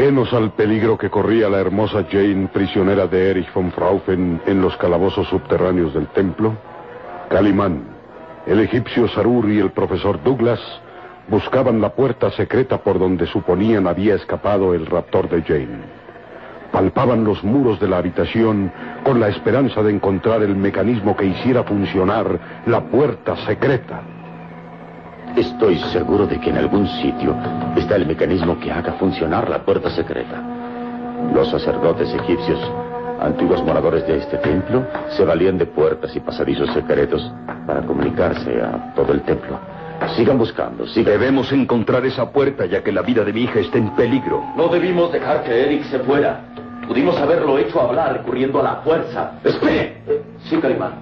Ajenos al peligro que corría la hermosa Jane, prisionera de Erich von Fraufen en los calabozos subterráneos del templo, Calimán, el egipcio Sarur y el profesor Douglas buscaban la puerta secreta por donde suponían había escapado el raptor de Jane. Palpaban los muros de la habitación con la esperanza de encontrar el mecanismo que hiciera funcionar la puerta secreta. Estoy seguro de que en algún sitio está el mecanismo que haga funcionar la puerta secreta. Los sacerdotes egipcios, antiguos moradores de este templo, se valían de puertas y pasadizos secretos para comunicarse a todo el templo. Sigan buscando, sigan. Debemos encontrar esa puerta ya que la vida de mi hija está en peligro. No debimos dejar que Eric se fuera. Pudimos haberlo hecho hablar recurriendo a la fuerza. ¡Espere! Sí, Calimán.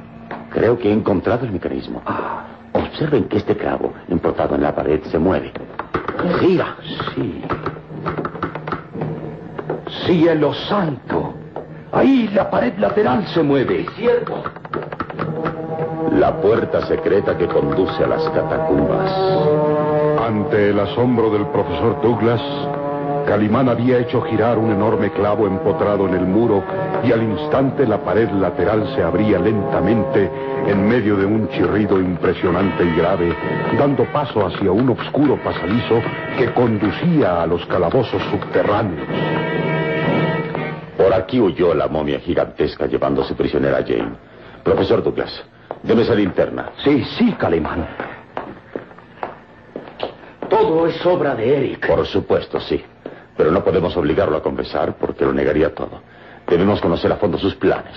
Creo que he encontrado el mecanismo. Ah. Observen que este clavo, emportado en la pared, se mueve. Gira. Sí. Cielo santo. Ahí la pared lateral se mueve. Cierto. La puerta secreta que conduce a las catacumbas. Ante el asombro del profesor Douglas, Calimán había hecho girar un enorme clavo empotrado en el muro y al instante la pared lateral se abría lentamente en medio de un chirrido impresionante y grave, dando paso hacia un oscuro pasadizo que conducía a los calabozos subterráneos. Por aquí huyó la momia gigantesca llevándose prisionera a Jane. Profesor Douglas, deme esa linterna. Sí, sí, Calimán. Todo es obra de Eric. Por supuesto, sí. Pero no podemos obligarlo a confesar porque lo negaría todo. Debemos conocer a fondo sus planes.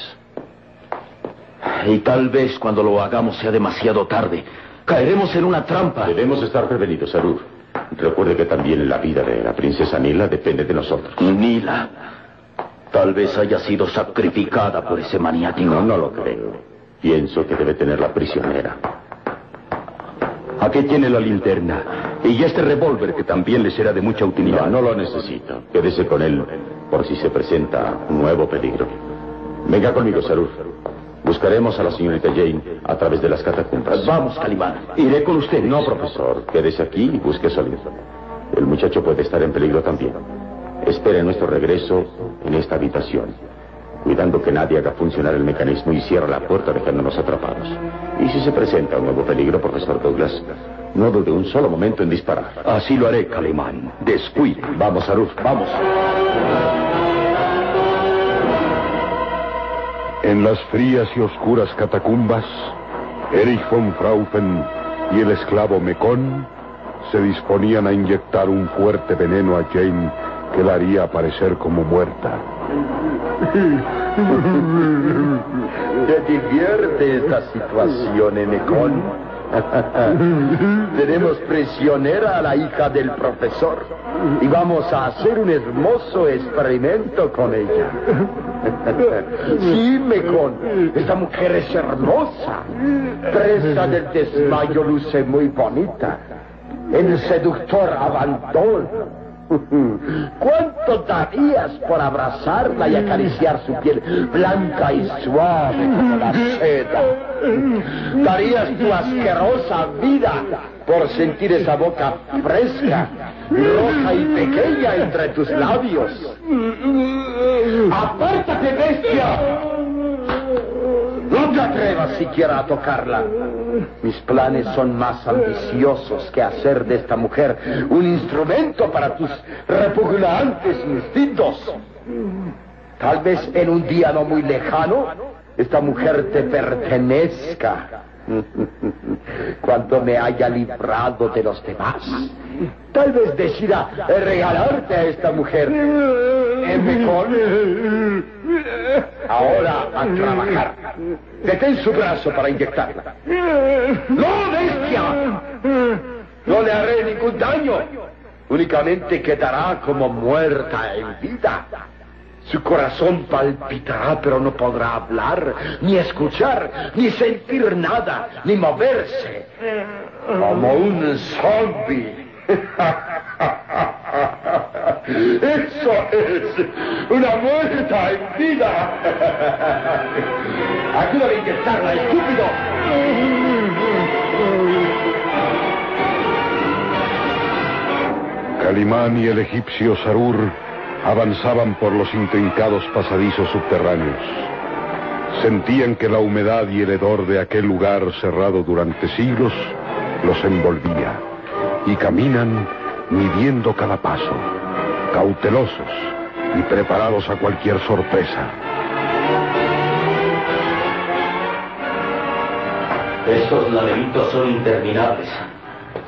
Y tal vez cuando lo hagamos sea demasiado tarde. Caeremos en una trampa. Debemos estar prevenidos, Sarur. Recuerde que también la vida de la princesa Nila depende de nosotros. Nila. Tal vez haya sido sacrificada por ese maniático. No, no lo creo. Pienso que debe tenerla prisionera. Aquí tiene la linterna. Y este revólver que también le será de mucha utilidad. No, no lo necesito. Quédese con él por si se presenta un nuevo peligro. Venga conmigo, Sarur. Buscaremos a la señorita Jane a través de las catacumbas. Vamos, Calimán. Iré con usted. No, profesor. Quédese aquí y busque salir. El muchacho puede estar en peligro también. Espere nuestro regreso en esta habitación, cuidando que nadie haga funcionar el mecanismo y cierre la puerta dejándonos atrapados. Y si se presenta un nuevo peligro, profesor Douglas, no dude un solo momento en disparar. Así lo haré, Calimán. Descuide. Vamos, Aruf, vamos. En las frías y oscuras catacumbas, Erich von Fraufen y el esclavo Mekón se disponían a inyectar un fuerte veneno a Jane que la haría aparecer como muerta. ¿Te divierte esta situación, Mekón? Tenemos prisionera a la hija del profesor y vamos a hacer un hermoso experimento con ella. sí, Mekon, esta mujer es hermosa. Presa del desmayo luce muy bonita. El seductor abandono ¿Cuánto darías por abrazarla y acariciar su piel blanca y suave como la seda? Darías tu asquerosa vida por sentir esa boca fresca, roja y pequeña entre tus labios. ¡Apártate, bestia! No atrevas siquiera a tocarla. Mis planes son más ambiciosos que hacer de esta mujer un instrumento para tus repugnantes instintos. Tal vez en un día no muy lejano, esta mujer te pertenezca. Cuando me haya librado de los demás, tal vez decida regalarte a esta mujer. ¿Es mejor? Ahora a trabajar. Detén su brazo para inyectarla. ¡No, bestia! No le haré ningún daño. Únicamente quedará como muerta en vida. Su corazón palpitará, pero no podrá hablar, ni escuchar, ni sentir nada, ni moverse. Como un zombie. Eso es una muerta en vida. Ayúdame a inyectarla, estúpido. Calimán y el egipcio Sarur Avanzaban por los intrincados pasadizos subterráneos. Sentían que la humedad y el hedor de aquel lugar cerrado durante siglos los envolvía. Y caminan midiendo cada paso, cautelosos y preparados a cualquier sorpresa. Estos laberintos son interminables.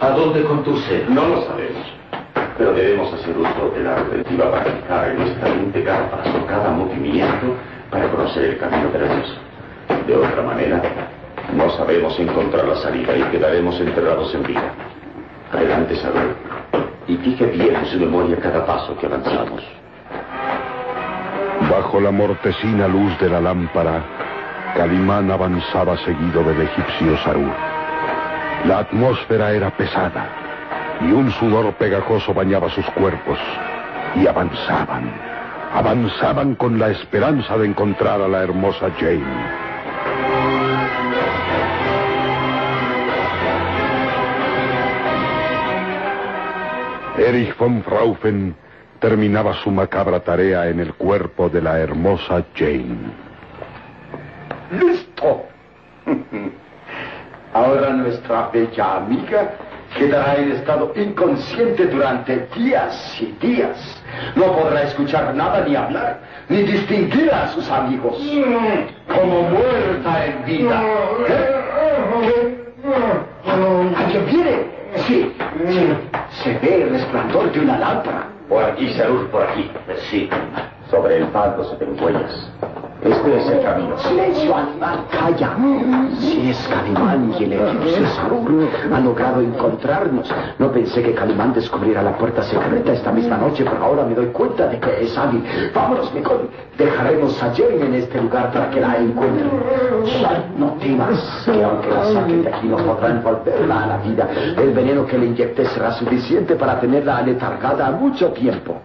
¿A dónde conduce? No lo sabemos. Pero debemos hacer uso de la retentiva para fijar en nuestra mente cada paso, cada movimiento, para conocer el camino de la luz. De otra manera, no sabemos encontrar la salida y quedaremos enterrados en vida. Adelante, Saber. Y fije bien en su memoria cada paso que avanzamos. Bajo la mortecina luz de la lámpara, Calimán avanzaba seguido del egipcio Sarur. La atmósfera era pesada y un sudor pegajoso bañaba sus cuerpos. Y avanzaban, avanzaban con la esperanza de encontrar a la hermosa Jane. Erich von Fraufen terminaba su macabra tarea en el cuerpo de la hermosa Jane. ¡Listo! Ahora nuestra bella amiga quedará en estado inconsciente durante días y días. No podrá escuchar nada ni hablar, ni distinguir a sus amigos. Como muerta en vida. ¿Eh? ¿Qué? ¿Alguien viene? Sí, sí. Se ve el resplandor de una lámpara. Por aquí, Sarur, por aquí. Sí. Sobre el palco se ven huellas. Este es el camino. Silencio, animal, calla. Si es Calimán y el egipcio Sarur han logrado encontrarnos. No pensé que Calimán descubriera la puerta secreta esta misma noche, pero ahora me doy cuenta de que es hábil. Vámonos, Nicole. Dejaremos a Jane en este lugar para que la encuentren. No temas que aunque la saquen de aquí no podrán volverla a la vida. El veneno que le inyecte será suficiente para tenerla aletargada mucho tiempo.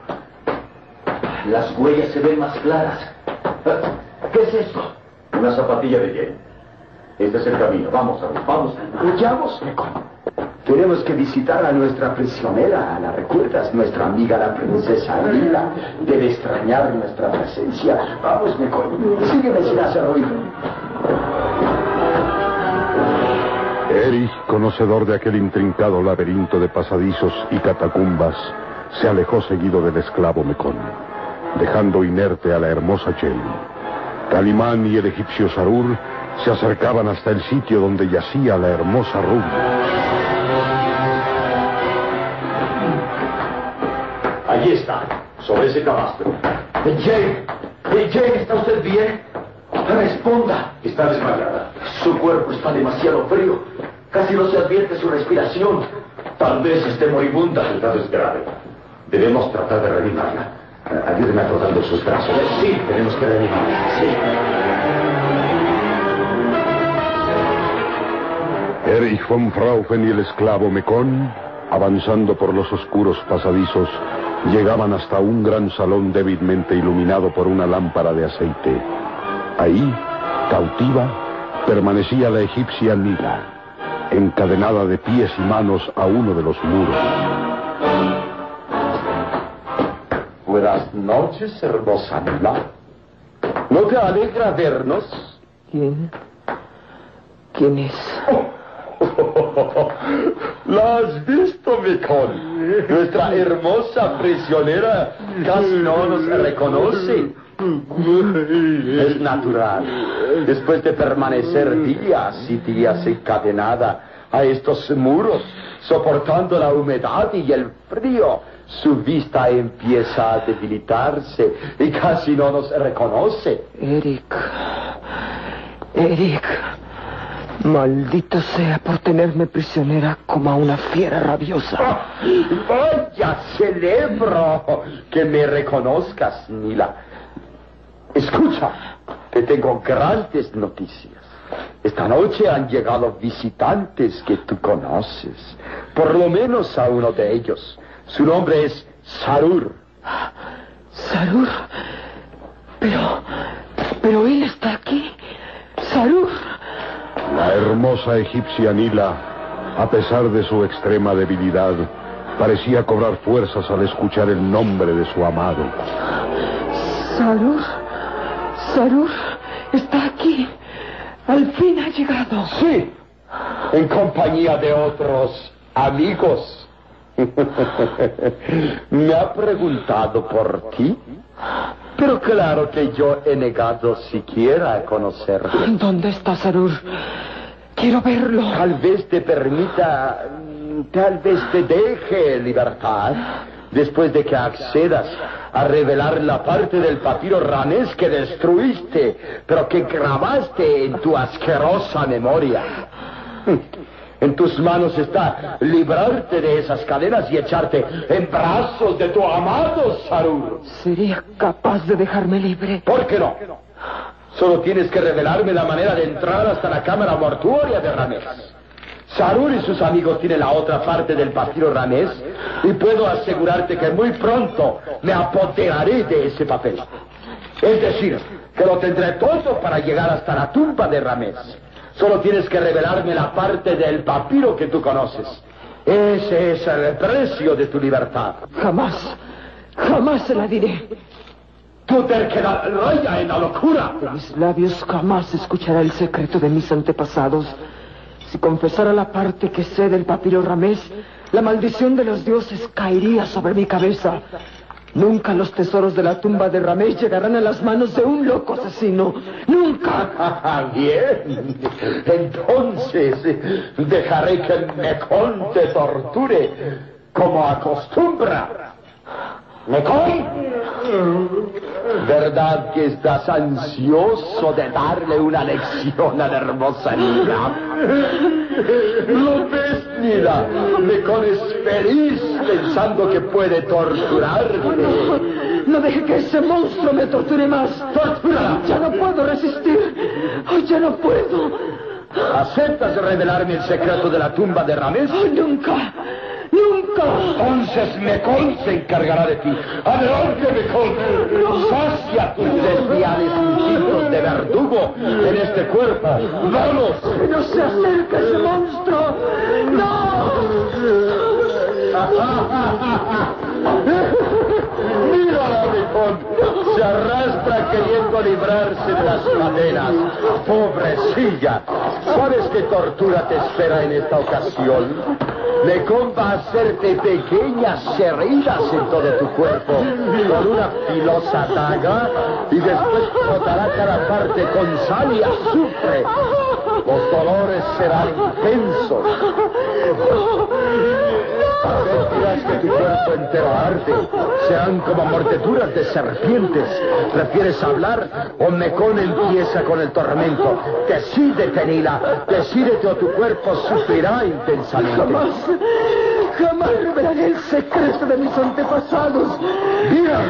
Las huellas se ven más claras. ¿Qué es esto? Una zapatilla de Jane. Este es el camino. Vamos, Sarur, vamos. Huyamos. Tenemos que visitar a nuestra prisionera, ¿la recuerdas? Nuestra amiga la princesa Lila. Debe extrañar nuestra presencia. Vamos, Nicole. Sígueme sin hacer ruido. Erich, conocedor de aquel intrincado laberinto de pasadizos y catacumbas, se alejó seguido del esclavo Mecón, dejando inerte a la hermosa Jane. Calimán y el egipcio Sarur se acercaban hasta el sitio donde yacía la hermosa Ruby. Allí está, sobre ese camastro. Jane, Jane, ¿está usted bien? Responda. Está desmayada. Su cuerpo está demasiado frío. Casi no se advierte su respiración. Tal vez esté moribunda. El estado es grave. Debemos tratar de reanimarla. Ayúdeme frotando sus brazos. Sí. Tenemos que reanimarla. Sí. Erich von Fraufen y el esclavo Mecón, avanzando por los oscuros pasadizos, llegaban hasta un gran salón débilmente iluminado por una lámpara de aceite. Ahí, cautiva, permanecía la egipcia Nila, encadenada de pies y manos a uno de los muros. Buenas noches, hermosa Nila. ¿No te alegra vernos? ¿Quién? ¿Quién es? ¿La has visto, Micol? Nuestra hermosa prisionera casi no nos reconoce. Es natural. Después de permanecer días y días encadenada a estos muros, soportando la humedad y el frío, su vista empieza a debilitarse y casi no nos reconoce. Eric. Eric. Maldito sea por tenerme prisionera como a una fiera rabiosa. Vaya, celebro que me reconozcas, Nila. Escucha, te tengo grandes noticias. Esta noche han llegado visitantes que tú conoces. Por lo menos a uno de ellos. Su nombre es Sarur. Sarur. Pero. Pero él está aquí. Sarur. La hermosa egipcia Nila, a pesar de su extrema debilidad, Parecía cobrar fuerzas al escuchar el nombre de su amado. Sarur, Sarur, está aquí. Al fin ha llegado. Sí, en compañía de otros amigos. Me ha preguntado por ti, pero claro que yo he negado siquiera conocerlo. ¿Dónde está Sarur? Quiero verlo. Tal vez te permita, tal vez te deje libertad después de que accedas a revelar la parte del papiro ranés que destruiste, pero que grabaste en tu asquerosa memoria. En tus manos está librarte de esas cadenas y echarte en brazos de tu amado Sarur. ¿Sería capaz de dejarme libre? ¿Por qué no? Solo tienes que revelarme la manera de entrar hasta la cámara mortuoria de Ramés. Sarur y sus amigos tienen la otra parte del papiro Ramés y puedo asegurarte que muy pronto me apoderaré de ese papel. Es decir, que lo tendré todo para llegar hasta la tumba de Ramés. Solo tienes que revelarme la parte del papiro que tú conoces. Ese es el precio de tu libertad. Jamás, jamás se la diré. Tu terquedad raya en la locura. De mis labios jamás escuchará el secreto de mis antepasados. Si confesara la parte que sé del papiro Ramés, la maldición de los dioses caería sobre mi cabeza. Nunca los tesoros de la tumba de Ramés llegarán a las manos de un loco asesino. Nunca. Bien. Entonces dejaré que Mecón te torture como acostumbra. Mecón. ¿Verdad que estás ansioso de darle una lección a la hermosa niña? ¿Lo ves, Nila? Mecón es feliz pensando que puede torturarte. No, no deje que ese monstruo me torture más. ¡Tortúrala! Ya no puedo resistir. Ay, ya no puedo. ¿Aceptas revelarme el secreto de la tumba de Ramés? Nunca. Entonces Mecón se encargará de ti. Adelante, Mecón. Sacia tus desviales instintos de verdugo en este cuerpo. ¡Vamos! No se acerque ese monstruo. Mírala, Mecón. Se arrastra queriendo librarse de las cadenas. Pobrecilla. ¿Sabes qué tortura te espera en esta ocasión? Mecón va a hacerte pequeñas heridas en todo tu cuerpo con una filosa daga y después frotará cada parte con sal y azufre. Los dolores serán intensos. Sentirás que tu cuerpo entero arde. Serán como mordeduras de serpientes. ¿Prefieres hablar o Mecón empieza con el tormento? Decídete, Nila. Decídete o tu cuerpo sufrirá intensamente. Jamás, jamás revelaré el secreto de mis antepasados. Mira,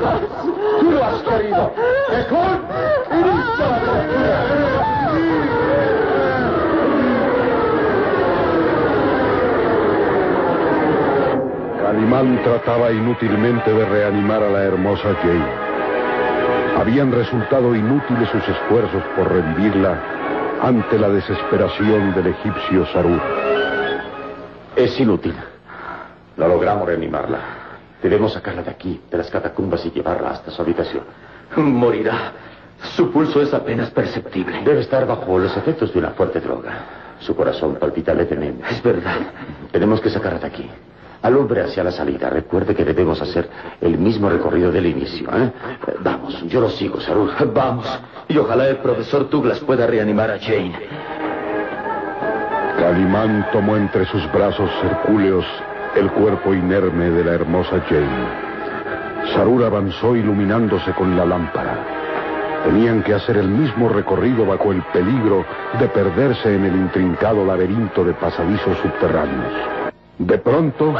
tú lo has querido. Mecón, inicia la tortura. Calimán trataba inútilmente de reanimar a la hermosa Jane. Habían resultado inútiles sus esfuerzos por revivirla ante la desesperación del egipcio Sarur. Es inútil. No logramos reanimarla. Debemos sacarla de aquí, de las catacumbas, y llevarla hasta su habitación. Morirá. Su pulso es apenas perceptible. Debe estar bajo los efectos de una fuerte droga. Su corazón palpita levemente. Es verdad. Tenemos que sacarla de aquí. Alumbre hacia la salida. Recuerde que debemos hacer el mismo recorrido del inicio. ¿eh? Vamos, yo lo sigo, Sarur. Vamos. Y ojalá el profesor Douglas pueda reanimar a Jane. Calimán tomó entre sus brazos hercúleos el cuerpo inerme de la hermosa Jane. Sarur avanzó iluminándose con la lámpara. Tenían que hacer el mismo recorrido bajo el peligro de perderse en el intrincado laberinto de pasadizos subterráneos. De pronto,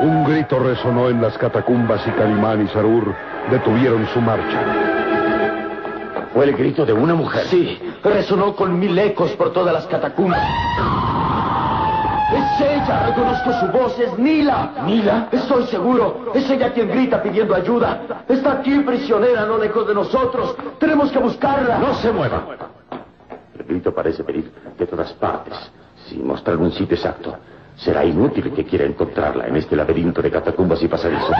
un grito resonó en las catacumbas y Calimán y Sarur detuvieron su marcha. Fue el grito de una mujer. Sí, resonó con mil ecos por todas las catacumbas. Es ella, reconozco su voz, es Nila. ¿Nila? Estoy seguro, es ella quien grita pidiendo ayuda. Está aquí prisionera, no lejos de nosotros. Tenemos que buscarla. No se mueva. El grito parece venir de todas partes, sin mostrar un sitio exacto. Será inútil que quiera encontrarla en este laberinto de catacumbas y pasadizos.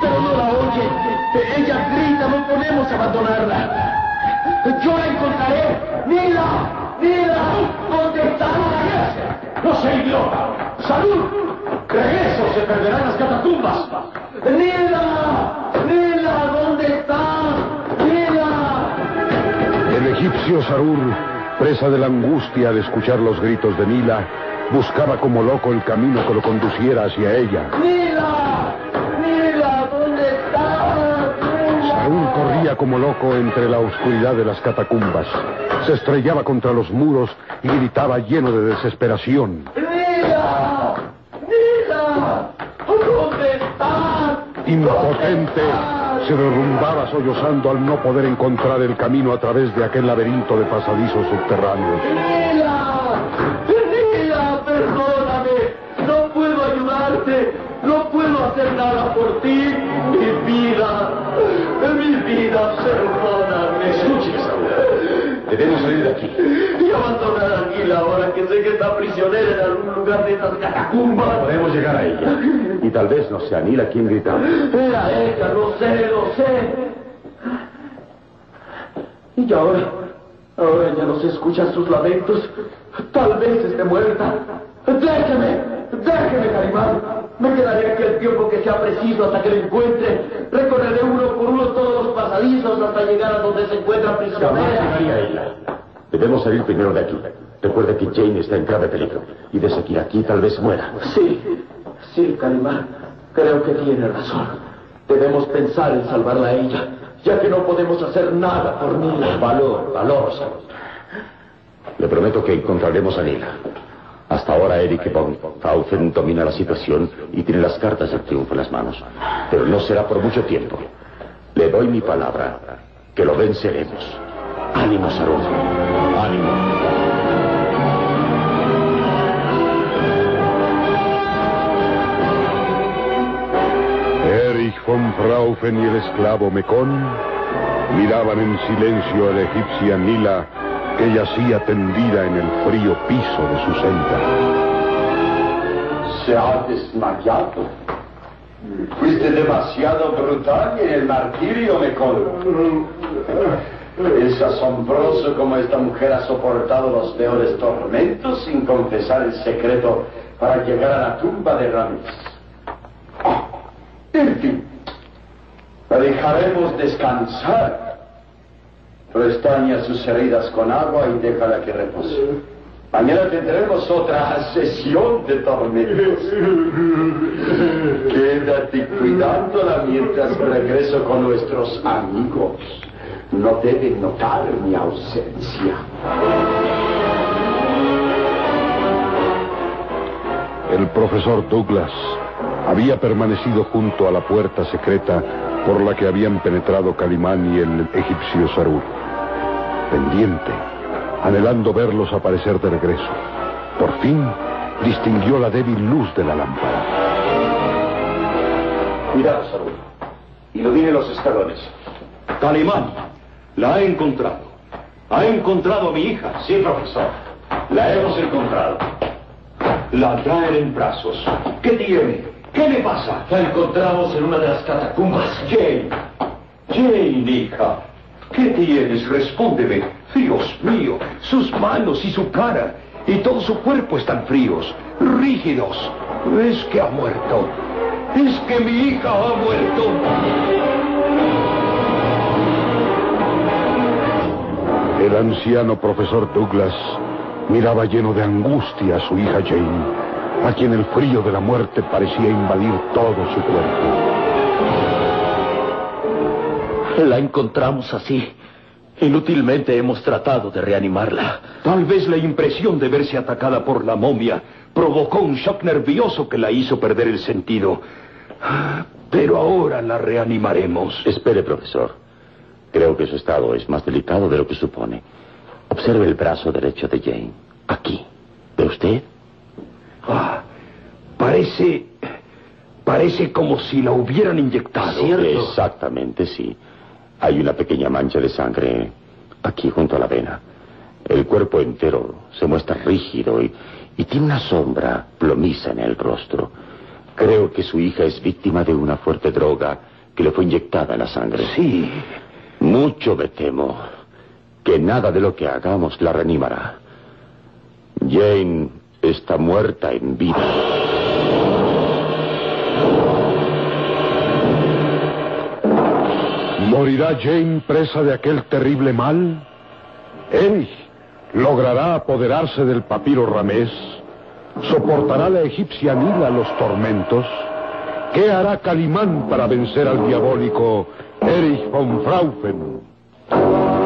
Pero no la oye. Ella grita, no podemos abandonarla. Yo la encontraré. ¡Nila! ¡Nila! ¿Dónde está? ¡No sé, idiota! ¡Salud! ¡Regreso! ¡Se perderán las catacumbas! ¡Nila! ¡Nila! ¿Dónde está? ¡Nila! El egipcio Sarur, presa de la angustia al escuchar los gritos de Nila, buscaba como loco el camino que lo conduciera hacia ella. ¡Nila! ¡Nila! ¿Dónde está? ¡Nila! Sarur corría como loco entre la oscuridad de las catacumbas. Se estrellaba contra los muros y gritaba lleno de desesperación. ¡Nila! ¡Nila! ¿Dónde está? Impotente, se derrumbaba sollozando al no poder encontrar el camino a través de aquel laberinto de pasadizos subterráneos. Sé que está prisionera en algún lugar de estas catacumbas. Podemos llegar a ella. Y tal vez no sea Nila quien gritaba. Era ella, lo sé, lo sé. Y ahora, ahora ya no se escuchan sus lamentos. Tal vez esté muerta. Déjeme, déjeme, Carimán. Me quedaré aquí el tiempo que sea preciso hasta que la encuentre. Recorreré uno por uno todos los pasadizos hasta llegar a donde se encuentra Jamás prisionera. llegaría a ella. Debemos salir primero de aquí. Recuerda que Jane está en grave peligro. Y de seguir aquí tal vez muera. Sí, sí, Carimán. Creo que tiene razón. Debemos pensar en salvarla a ella, ya que no podemos hacer nada por Nila. Valor, valor. Le prometo que encontraremos a Nila. Hasta ahora Eric von Taufen domina la situación y tiene las cartas del triunfo en las manos. Pero no será por mucho tiempo. Le doy mi palabra que lo venceremos. Ánimo, Sarón. Ánimo. Erich von Fraufen y el esclavo Mecón miraban en silencio a la egipcia Nila que yacía tendida en el frío piso de su celda. Se ha desmayado. Fuiste demasiado brutal en el martirio me colgo. Es asombroso cómo esta mujer ha soportado los peores tormentos sin confesar el secreto para llegar a la tumba de Ramis. En fin, la dejaremos descansar. Restaña sus heridas con agua y déjala que repose. Mañana tendremos otra sesión de tormentos. Quédate cuidándola mientras regreso con nuestros amigos. No deben notar mi ausencia. El profesor Douglas había permanecido junto a la puerta secreta por la que habían penetrado Calimán y el egipcio Sarur. Pendiente, anhelando verlos aparecer de regreso. Por fin distinguió la débil luz de la lámpara. Cuidado, Saúl. Ilumine los escalones. Calimán, la ha encontrado. Ha encontrado a mi hija. Sí, profesor. La hemos encontrado. La traen en brazos. ¿Qué tiene? ¿Qué le pasa? La encontramos en una de las catacumbas. Jane. Jane, hija. ¿Qué tienes? Respóndeme. Dios mío, sus manos y su cara y todo su cuerpo están fríos, rígidos. Es que ha muerto. Es que mi hija ha muerto. El anciano profesor Douglas miraba lleno de angustia a su hija Jane, a quien el frío de la muerte parecía invadir todo su cuerpo. La encontramos así. Inútilmente hemos tratado de reanimarla. Tal vez la impresión de verse atacada por la momia provocó un shock nervioso que la hizo perder el sentido. Pero ahora la reanimaremos. Espere, profesor. Creo que su estado es más delicado de lo que supone. Observe el brazo derecho de Jane. Aquí. ¿Ve usted? Ah, parece. Parece como si la hubieran inyectado. Exactamente, sí. Hay una pequeña mancha de sangre aquí junto a la vena. El cuerpo entero se muestra rígido y, y tiene una sombra plomiza en el rostro. Creo que su hija es víctima de una fuerte droga que le fue inyectada en la sangre. Sí. Mucho me temo que nada de lo que hagamos la reanimará. Jane está muerta en vida. ¿Morirá Jane presa de aquel terrible mal? ¿Erich logrará apoderarse del papiro ramés? ¿Soportará la egipcia Nila los tormentos? ¿Qué hará Calimán para vencer al diabólico Erich von Fraufen.